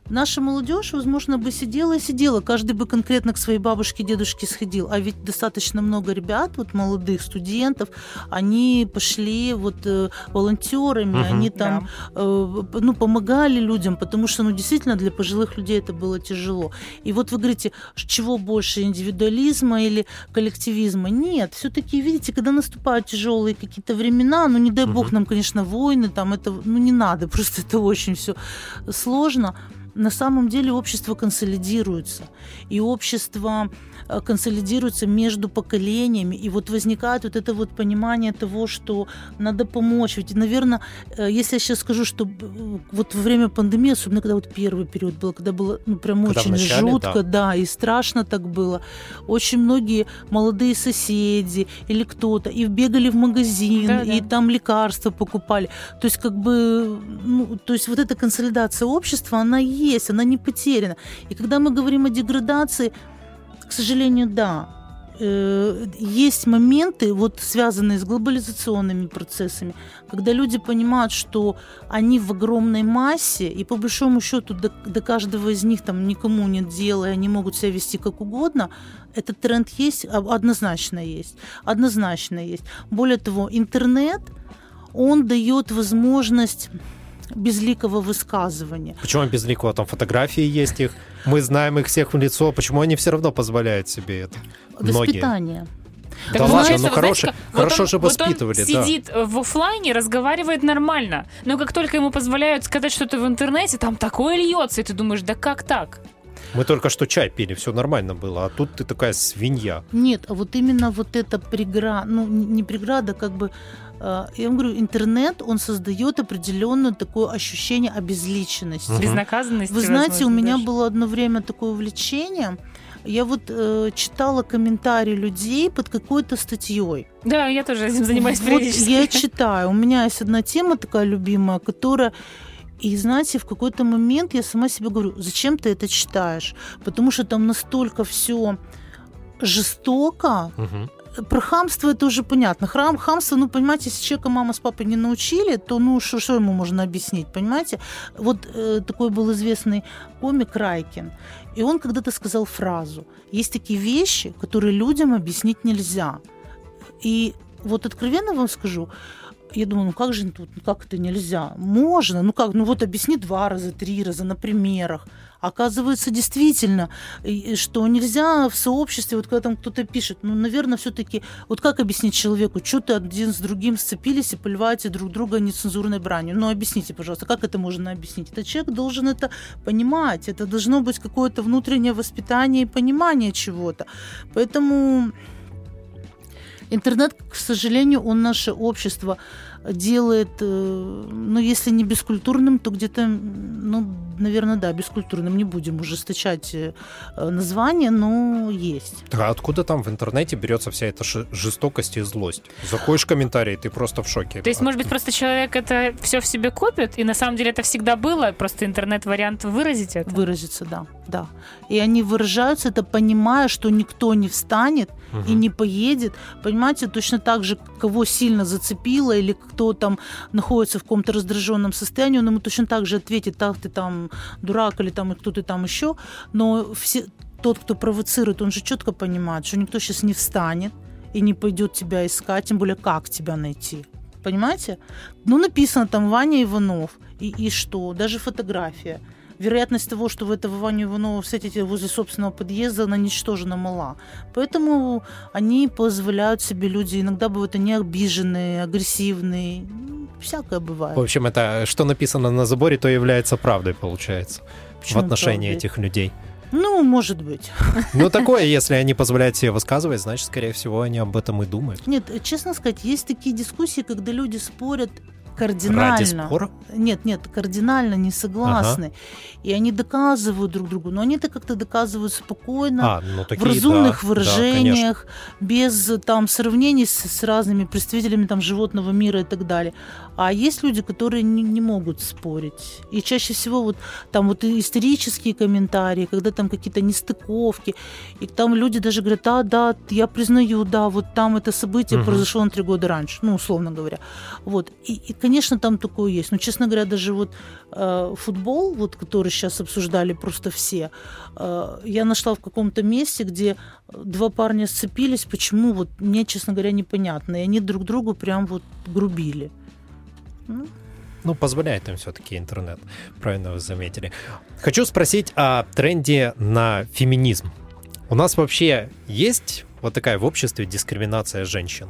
S2: Наша молодежь, возможно, бы сидела и сидела, каждый бы конкретно к своей бабушке, дедушке сходил. А ведь достаточно много ребят, вот молодых студентов, они пошли вот э, волонтерами,
S1: Мгм.
S2: они там э, ну, помогали людям, потому что, ну, действительно, для пожилых людей это было тяжело. И вот вы говорите, чего больше, индивидуализма или коллективизма? Нет, все-таки, видите, когда наступают тяжелые какие-то времена, ну, не дай бог
S1: Мгм.
S2: нам, конечно, войны, там это, ну, не надо, *laughs* просто это очень все сложно. На самом деле общество консолидируется. И общество э, консолидируется между поколениями. И вот возникает вот это вот понимание того, что надо помочь. Ведь, наверное, э, если я сейчас скажу, что э, вот во время пандемии, особенно когда вот первый период был, когда было ну, прям
S1: Когда
S2: очень
S1: вначале,
S2: жутко,
S1: да.
S2: да, и страшно так было. Очень многие молодые соседи или кто-то и бегали в магазин,
S3: Да-да.
S2: и там лекарства покупали. То есть как бы, ну, то есть вот эта консолидация общества, она есть, она не потеряна. И когда мы говорим о деградации, к сожалению, да, э, есть моменты, вот связанные с глобализационными процессами, когда люди понимают, что они в огромной массе, и по большому счету до, до каждого из них там никому нет дела, и они могут себя вести как угодно, этот тренд есть, а- однозначно есть, однозначно есть. Более того, интернет, он дает возможность безликого высказывания.
S1: Почему безликого? Там фотографии есть их, мы знаем их всех в лицо. Почему они все равно позволяют себе это? Многие.
S2: Воспитание.
S1: Да
S3: Так
S1: ладно,
S3: знаете,
S1: ну
S3: вот
S1: хорошо-
S3: знаете, как-
S1: хорошо
S3: вот
S1: же
S3: он, вот
S1: воспитывали,
S3: он
S1: да.
S3: сидит в оффлайне, разговаривает нормально. Но как только ему позволяют сказать что-то в интернете, там такое льется, и ты думаешь, да как так?
S1: Мы только что чай пили, все нормально было, а тут ты такая свинья.
S2: Нет, а вот именно вот эта преграда, ну не преграда, как бы, я вам говорю, интернет, он создает определенное такое ощущение обезличенности.
S1: Мгм.
S3: Безнаказанность.
S2: Вы знаете, у
S3: возможно,
S2: меня
S3: даже.
S2: было одно время такое увлечение. Я вот э, читала комментарии людей под какой-то статьей.
S3: Да, я тоже этим занимаюсь
S2: Вот
S3: периодически.
S2: я читаю. У меня есть одна тема такая любимая, которая и знаете, в какой-то момент я сама себе говорю, зачем ты это читаешь? Потому что там настолько все жестоко.
S1: Мгм.
S2: Про хамство это уже понятно. Храм, хамство, ну, понимаете, если человека мама с папой не научили, то, ну, что ему можно объяснить, понимаете? Вот э, такой был известный комик Райкин, и он когда-то сказал фразу, есть такие вещи, которые людям объяснить нельзя. И вот откровенно вам скажу, я думаю, ну как же тут, ну как это нельзя? Можно, ну как, ну вот объясни два раза, три раза на примерах. Оказывается, действительно, что нельзя в сообществе, вот когда там кто-то пишет, ну, наверное, все-таки, вот как объяснить человеку, что ты один с другим сцепились и поливаете друг друга нецензурной бранью? Ну, объясните, пожалуйста, как это можно объяснить? Этот человек должен это понимать, это должно быть какое-то внутреннее воспитание и понимание чего-то. Поэтому интернет, к сожалению, он наше общество делает, э, ну, если не бескультурным, то где-то, ну, наверное, да, бескультурным. Не будем ужесточать э, название, но есть.
S1: Так а откуда там в интернете берется вся эта жестокость и злость? Заходишь в комментарии, ты просто в шоке.
S3: То есть, может быть, просто человек это все в себе копит, и на самом деле это всегда было, просто интернет-вариант выразить это?
S2: Выразиться, да, да. И они выражаются это, понимая, что никто не встанет и
S1: Мгм.
S2: не поедет. Понимаете, точно так же, кого сильно зацепило или кто там находится в каком-то раздраженном состоянии, он ему точно так же ответит, так ты там дурак или там и кто ты там еще. Но все, тот, кто провоцирует, он же четко понимает, что никто сейчас не встанет и не пойдет тебя искать, тем более как тебя найти. Понимаете? Ну, написано там Ваня Иванов. И, и что? Даже фотография. Вероятность того, что вы этого Ваню Иванова встретите возле собственного подъезда, она ничтожно мала. Поэтому они позволяют себе люди, иногда бывают они обиженные, агрессивные. Всякое бывает.
S1: В общем, это что написано на заборе, то является правдой, получается, в
S2: Почему
S1: отношении
S2: правда?
S1: этих людей.
S2: Ну, может быть.
S1: Ну, такое, если они позволяют себе высказывать, значит, скорее всего, они об этом и думают.
S2: Нет, честно сказать, есть такие дискуссии, когда люди спорят кардинально.
S1: Ради спора?
S2: Нет, нет, кардинально не согласны. И они доказывают друг другу, но они это как-то доказывают спокойно,
S1: А, ну
S2: в
S1: такие,
S2: разумных
S1: да,
S2: выражениях, без э, там сравнений с, с разными представителями там животного мира и так далее. А есть люди, которые не, не могут спорить. И чаще всего вот там вот исторические комментарии, когда там какие-то нестыковки, и там люди даже говорят, а, да, я признаю, да, вот там это событие
S1: Мгм.
S2: произошло на три года раньше, ну, условно говоря. Вот. И, и, конечно, там такое есть. Но, честно говоря, даже вот э, футбол, вот, который сейчас обсуждали просто все, э, я нашла в каком-то месте, где два парня сцепились. Почему? Вот мне, честно говоря, непонятно. И они друг другу прям вот грубили. Ну,
S1: Ну, позволяет им все-таки интернет. Правильно вы заметили. Хочу спросить о тренде на феминизм. У нас вообще есть вот такая в обществе дискриминация женщин?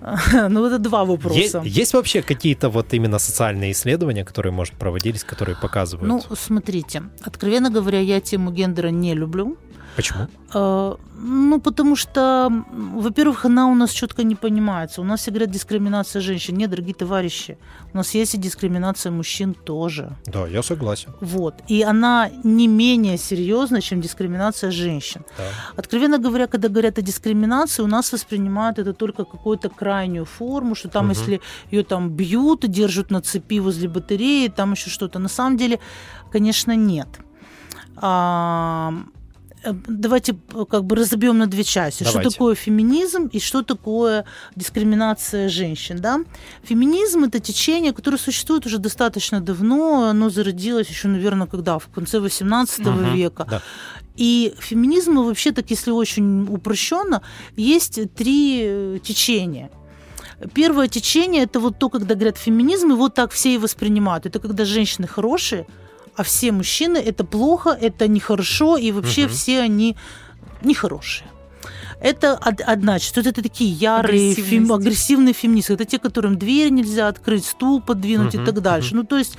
S1: *laughs*
S2: Ну, это два вопроса.
S1: Есть, есть вообще какие-то вот именно социальные исследования, которые, может, проводились, которые показывают?
S2: Ну, смотрите, откровенно говоря, я тему гендера не люблю.
S1: Почему?
S2: Э, ну, потому что, во-первых, она у нас четко не понимается. У нас все говорят дискриминация женщин. Нет, дорогие товарищи, у нас есть и дискриминация мужчин тоже.
S1: Да, я согласен.
S2: Вот. И она не менее серьезна, чем дискриминация женщин.
S1: Да.
S2: Откровенно говоря, когда говорят о дискриминации, у нас воспринимают это только какую-то крайнюю форму, что там,
S1: Мгм.
S2: если ее там бьют, держат на цепи возле батареи, там еще что-то. На самом деле, конечно, нет. А, давайте э, как бы разобьем на две части. Что
S1: Давайте.
S2: такое феминизм и что такое дискриминация женщин, да? Феминизм это течение, которое существует уже достаточно давно, оно зародилось еще, наверное, когда в конце 18
S1: Мгм,
S2: века.
S1: да.
S2: И феминизм вообще, так если очень упрощенно, есть три э, течения. Первое течение это вот то, когда говорят феминизм, и вот так все и воспринимают. Это когда женщины хорошие, а все мужчины это плохо, это нехорошо, и вообще
S1: Мгм.
S2: все они нехорошие. Это од- одна часть. Вот это такие ярые, фем- агрессивные феминисты. Это те, которым дверь нельзя открыть, стул подвинуть
S1: Мгм,
S2: и так дальше. Ну, то есть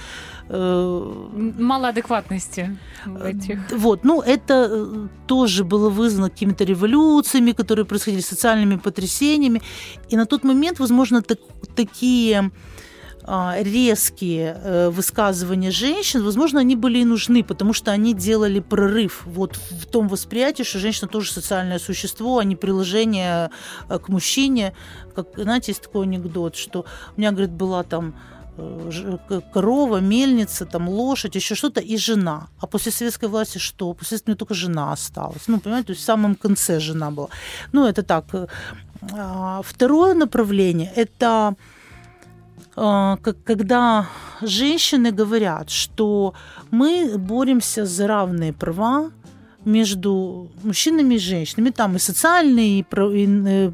S2: э,
S3: Мало адекватности в этих.
S2: вот, ну это э, тоже было вызвано какими-то революциями, которые происходили, социальными потрясениями. И на тот момент, возможно, так- такие резкие э, высказывания женщин, возможно, они были и нужны, потому что они делали прорыв вот в том восприятии, что женщина тоже социальное существо, а не приложение э, к мужчине. Как, знаете, есть такой анекдот, что у меня, говорит, была там э, корова, мельница, там лошадь, еще что-то, и жена. А после советской власти что? После советской только жена осталась. Ну, понимаете, то есть в самом конце жена была. Ну, это так. а, Второе направление – это а, когда женщины говорят, что мы боремся за равные права между мужчинами и женщинами, там и социальные, и, про- и, э,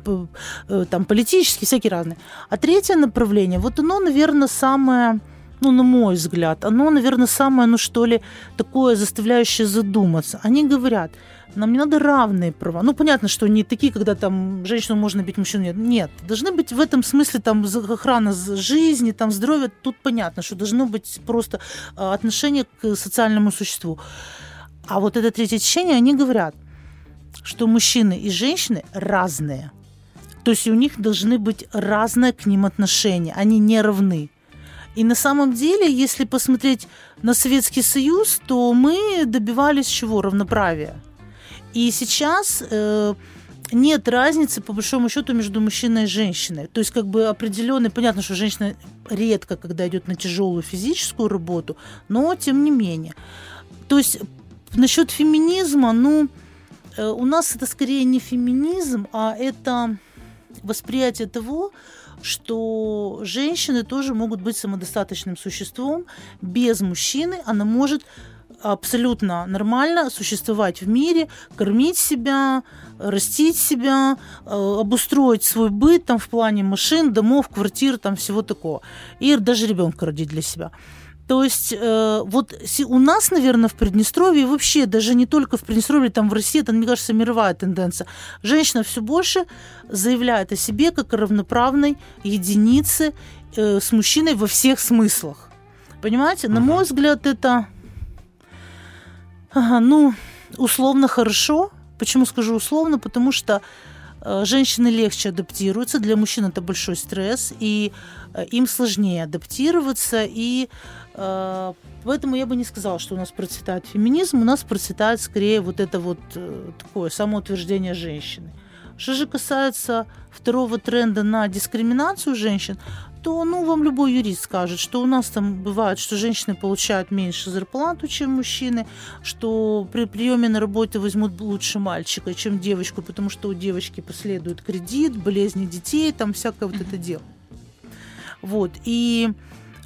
S2: э, там политические, всякие разные. А третье направление, вот оно, наверное, самое, ну, на мой взгляд, оно, наверное, самое, ну, что ли, такое заставляющее задуматься. Они говорят, нам не надо равные права. Ну, понятно, что не такие, когда там женщину можно бить, мужчину нет. Нет, должны быть в этом смысле там охрана жизни, там здоровья. Тут понятно, что должно быть просто а, отношение к социальному существу. А вот это третье течение, они говорят, что мужчины и женщины разные. То есть у них должны быть разное к ним отношение. Они не равны. И на самом деле, если посмотреть на Советский Союз, то мы добивались чего? Равноправия. И сейчас э, нет разницы, по большому счету, между мужчиной и женщиной. То есть, как бы определенный, понятно, что женщина редко, когда идет на тяжелую физическую работу, но тем не менее. То есть, насчет феминизма, ну, э, у нас это скорее не феминизм, а это восприятие того, что женщины тоже могут быть самодостаточным существом. Без мужчины она может абсолютно нормально существовать в мире, кормить себя, растить себя, э, обустроить свой быт там в плане машин, домов, квартир, там всего такого. И даже ребенка родить для себя. То есть э, вот у нас, наверное, в Приднестровье, и вообще даже не только в Приднестровье, там в России, это, мне кажется, мировая тенденция. Женщина все больше заявляет о себе как о равноправной единице э, с мужчиной во всех смыслах. Понимаете? На
S1: Мгм.
S2: мой взгляд, это, ага, ну, условно хорошо. Почему скажу условно? Потому что э, женщины легче адаптируются, для мужчин это большой стресс, и э, им сложнее адаптироваться, и э, поэтому я бы не сказала, что у нас процветает феминизм, у нас процветает скорее вот это вот э, такое самоутверждение женщины. Что же касается второго тренда на дискриминацию женщин, то ну, вам любой юрист скажет, что у нас там бывает, что женщины получают меньше зарплату, чем мужчины, что при приеме на работе возьмут лучше мальчика, чем девочку, потому что у девочки последует кредит, болезни детей, там всякое вот это дело. Вот, и,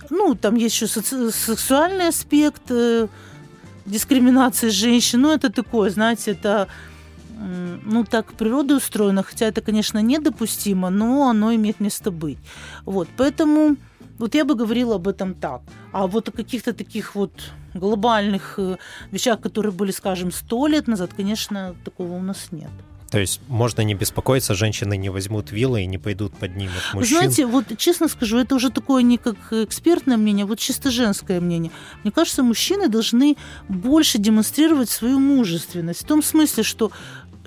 S2: ну, там есть еще сексуальный аспект э, дискриминации женщин, ну, это такое, знаете, это ну, так природа устроена, хотя это, конечно, недопустимо, но оно имеет место быть. Вот, поэтому вот я бы говорила об этом так. А вот о каких-то таких вот глобальных э, вещах, которые были, скажем, сто лет назад, конечно, такого у нас нет.
S1: То есть можно не беспокоиться, женщины не возьмут вилы и не пойдут поднимут
S2: Вы
S1: мужчин.
S2: знаете, вот честно скажу, это уже такое не как экспертное мнение, а вот чисто женское мнение. Мне кажется, мужчины должны больше демонстрировать свою мужественность. В том смысле, что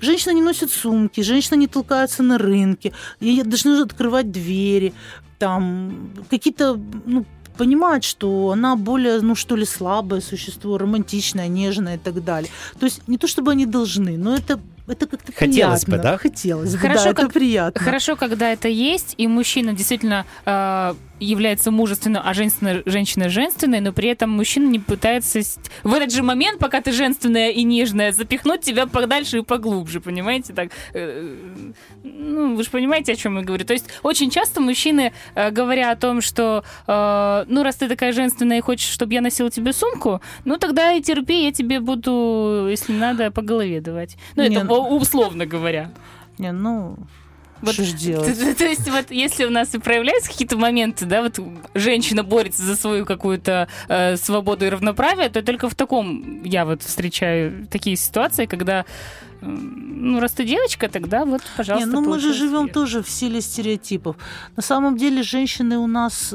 S2: женщина не носит сумки, женщина не толкается на рынке, ей должны открывать двери, там какие-то ну, понимать, что она более, ну что ли, слабое существо, романтичное, нежное и так далее. То есть не то чтобы они должны, но это это как-то
S1: Хотелось
S2: приятно.
S1: бы, да?
S2: Хотелось бы,
S3: Хорошо,
S2: да, это
S3: как-
S2: приятно.
S3: Хорошо, когда это есть, и мужчина действительно э, является мужественным, а женщина, женщина женственной, но при этом мужчина не пытается в этот же момент, пока ты женственная и нежная, запихнуть тебя подальше и поглубже, понимаете? Так, э, ну, вы же понимаете, о чем я говорю. То есть очень часто мужчины, э, говоря о том, что, э, ну, раз ты такая женственная и хочешь, чтобы я носила тебе сумку, ну, тогда и терпи, я тебе буду, если надо, по голове давать. Ну,
S2: Не,
S3: это
S2: ну-
S3: условно говоря.
S2: Не, ну,
S3: Вот
S2: что ж делать?
S3: То, *laughs* то- есть вот если у нас и проявляются какие-то моменты, да, вот женщина борется за свою какую-то э, свободу и равноправие, то только в таком я вот встречаю такие ситуации, когда ну раз ты девочка, тогда вот, пожалуйста.
S2: Не, ну мы же живем
S3: свет.
S2: тоже в силе стереотипов. На самом деле женщины у нас,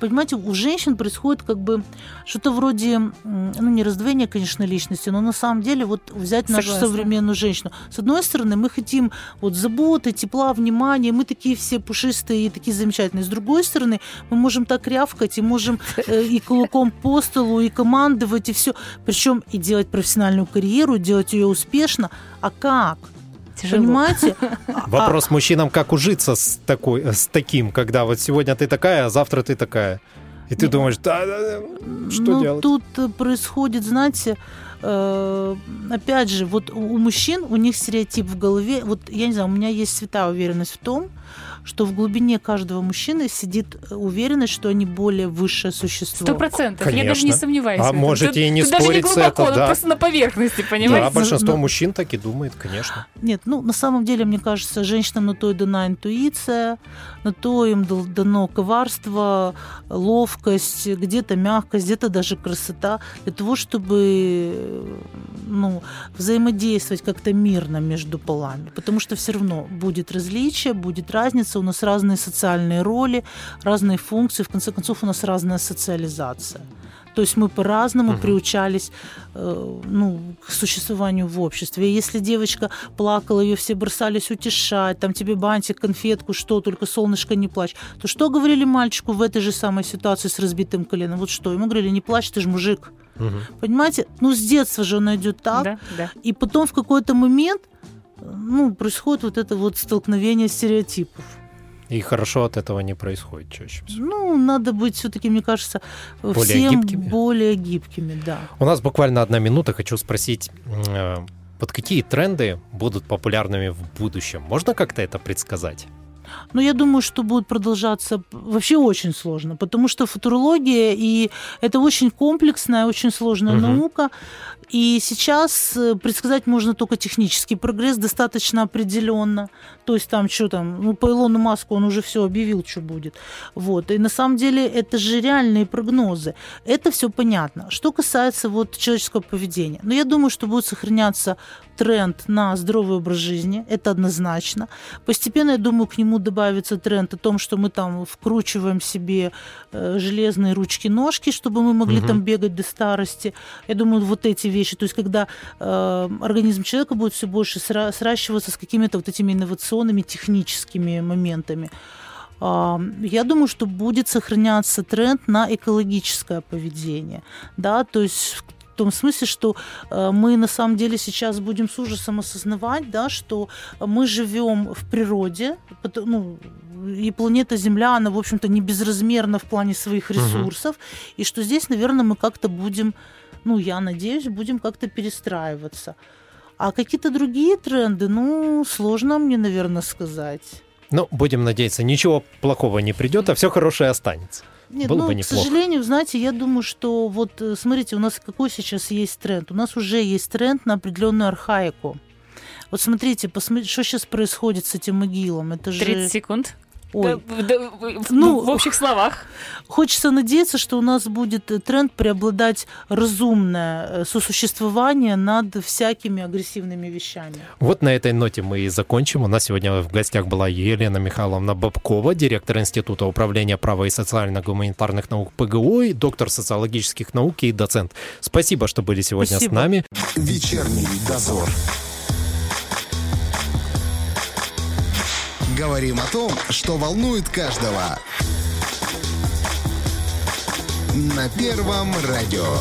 S2: понимаете, у женщин происходит как бы что-то вроде, ну не раздвоение, конечно, личности, но на самом деле вот взять нашу
S3: Согласна.
S2: современную женщину. С одной стороны, мы хотим вот заботы, тепла, внимания, мы такие все пушистые и такие замечательные. С другой стороны, мы можем так рявкать и можем э, и кулаком по столу, и командовать, и все. Причем и делать профессиональную карьеру, делать ее успешно. А как?
S3: Тяжело.
S2: Понимаете? *laughs* А-
S1: Вопрос мужчинам, как ужиться с, такой, с таким, когда вот сегодня ты такая, а завтра ты такая. И ты
S2: Не-
S1: думаешь, да, да, да, что
S2: ну,
S1: делать?
S2: тут э, происходит, знаете, э, опять же, вот у у мужчин, у них стереотип в голове, вот я не знаю, у меня есть святая уверенность в том, что в глубине каждого мужчины сидит э, уверенность, что они более высшее существо.
S3: Сто процентов. Я даже не сомневаюсь.
S1: А
S3: в этом.
S1: можете и не
S3: даже
S1: спорить с
S3: глубоко, вот
S1: да.
S3: просто на поверхности,
S1: Да,
S3: понимаете?
S1: большинство
S2: но-
S1: мужчин так и думает, конечно.
S2: Нет, ну на самом деле, мне кажется, женщинам на то и дана интуиция, на то им дано коварство, ловкость, где-то мягкость, где-то даже красота, для того, чтобы э, ну, взаимодействовать как-то мирно между полами. Потому что все равно будет различие, будет разница, у нас разные социальные роли, разные функции, в конце концов у нас разная социализация. То есть мы по-разному
S1: Мгм.
S2: приучались э, ну, к существованию в обществе. И если девочка плакала, ее все бросались утешать, там тебе бантик, конфетку, что, только солнышко не плачь, то что говорили мальчику в этой же самой ситуации с разбитым коленом? Вот что? Ему говорили, не плачь, ты же мужик.
S1: Мгм.
S2: Понимаете? Ну, с детства же он идет так.
S3: Да, да.
S2: И потом в какой-то момент э, ну, происходит вот это вот столкновение стереотипов.
S1: И хорошо от этого не происходит чаще всего.
S2: Ну, надо быть все-таки, мне кажется,
S1: Более
S2: всем
S1: гибкими?
S2: более гибкими, да.
S1: У нас буквально одна минута. Хочу спросить, э, вот какие тренды будут популярными в будущем? Можно как-то это предсказать?
S2: Но я думаю, что будет продолжаться вообще очень сложно, потому что футурология и это очень комплексная, очень сложная
S1: Мгм.
S2: наука. И сейчас э, предсказать можно только технический прогресс достаточно определенно. То есть там что там, ну по Илону Маску он уже все объявил, что будет. Вот. И на самом деле это же реальные прогнозы. Это все понятно. Что касается вот человеческого поведения. Ну я думаю, что будет сохраняться тренд на здоровый образ жизни. Это однозначно. Постепенно, я думаю, к нему добавится тренд о том, что мы там вкручиваем себе э, железные ручки-ножки, чтобы мы могли
S1: Мгм.
S2: там бегать до старости. Я думаю, вот эти вещи. То есть, когда э, организм человека будет все больше сра- сращиваться с какими-то вот этими инновационными техническими моментами. А, Я думаю, что будет сохраняться тренд на экологическое поведение. Да, то есть в том смысле, что э, мы на самом деле сейчас будем с ужасом осознавать, да, что мы живем в природе, ну, и планета Земля, она, в общем-то, не безразмерна в плане своих ресурсов, и что здесь, наверное, мы как-то будем, ну, я надеюсь, будем как-то перестраиваться. А какие-то другие тренды, ну, сложно мне, наверное, сказать.
S1: Ну, будем надеяться, ничего плохого не придет, а все хорошее останется.
S2: Нет,
S1: Было
S2: ну,
S1: бы
S2: к
S1: неплохо.
S2: сожалению, знаете, я думаю, что вот э, смотрите, у нас какой сейчас есть тренд? У нас уже есть тренд на определенную архаику. Вот смотрите, посмотрите, что сейчас происходит с этим могилом. Это же
S3: 30 секунд.
S2: Ой.
S3: Да, да, в-
S2: Ну,
S3: в общих словах.
S2: Хочется надеяться, что у нас будет э, тренд преобладать разумное э, сосуществование над всякими агрессивными вещами.
S1: Вот на этой ноте мы и закончим. У нас сегодня в гостях была Елена Михайловна Бабкова, директор Института управления права и социально-гуманитарных наук ПГУ, и доктор социологических наук и доцент. Спасибо, что были сегодня
S2: Спасибо.
S1: с нами.
S4: Вечерний дозор. Говорим о том, что волнует каждого. На Первом радио.